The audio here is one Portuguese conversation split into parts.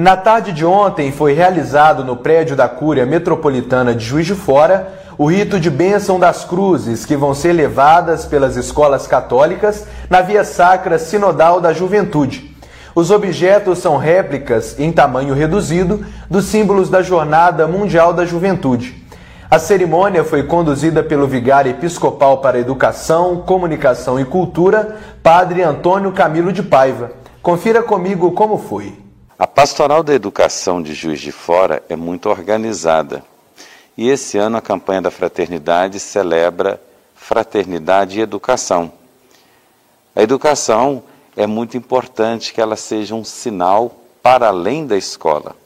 Na tarde de ontem foi realizado no prédio da Cúria Metropolitana de Juiz de Fora o rito de bênção das cruzes que vão ser levadas pelas escolas católicas na Via Sacra Sinodal da Juventude. Os objetos são réplicas em tamanho reduzido dos símbolos da Jornada Mundial da Juventude. A cerimônia foi conduzida pelo vigário episcopal para Educação, Comunicação e Cultura, Padre Antônio Camilo de Paiva. Confira comigo como foi. A Pastoral da Educação de Juiz de Fora é muito organizada. E esse ano a campanha da fraternidade celebra fraternidade e educação. A educação é muito importante que ela seja um sinal para além da escola.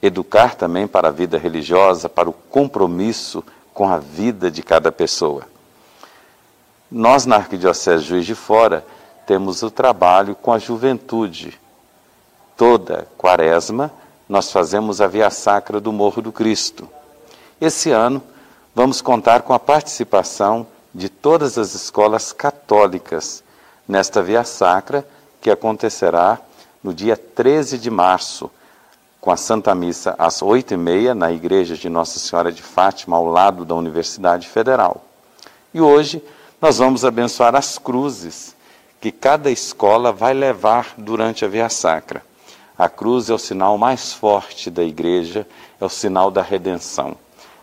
Educar também para a vida religiosa, para o compromisso com a vida de cada pessoa. Nós, na Arquidiocese Juiz de Fora, temos o trabalho com a juventude. Toda quaresma, nós fazemos a Via Sacra do Morro do Cristo. Esse ano, vamos contar com a participação de todas as escolas católicas nesta Via Sacra, que acontecerá no dia 13 de março, com a Santa Missa às oito e meia na Igreja de Nossa Senhora de Fátima, ao lado da Universidade Federal. E hoje nós vamos abençoar as cruzes que cada escola vai levar durante a Via Sacra. A cruz é o sinal mais forte da Igreja, é o sinal da redenção,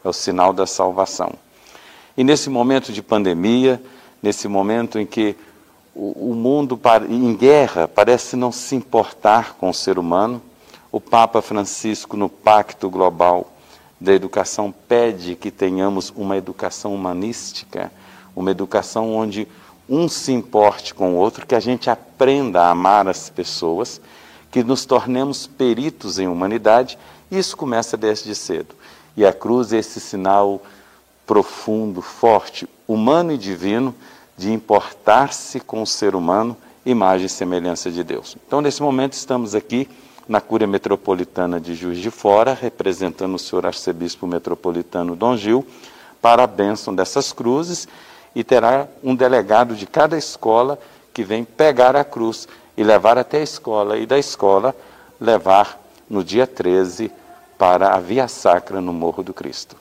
é o sinal da salvação. E nesse momento de pandemia, nesse momento em que o, mundo em guerra parece não se importar com o ser humano. O Papa Francisco, no Pacto Global da Educação, pede que tenhamos uma educação humanística, uma educação onde um se importe com o outro, que a gente aprenda a amar as pessoas, que nos tornemos peritos em humanidade. Isso começa desde cedo. E a cruz é esse sinal profundo, forte, humano e divino de importar-se com o ser humano, imagem e semelhança de Deus. Então, nesse momento, estamos aqui na Cúria Metropolitana de Juiz de Fora, representando o senhor arcebispo metropolitano Dom Gil, para a bênção dessas cruzes, e terá um delegado de cada escola que vem pegar a cruz e levar até a escola, e da escola levar no dia 13 para a Via Sacra no Morro do Cristo.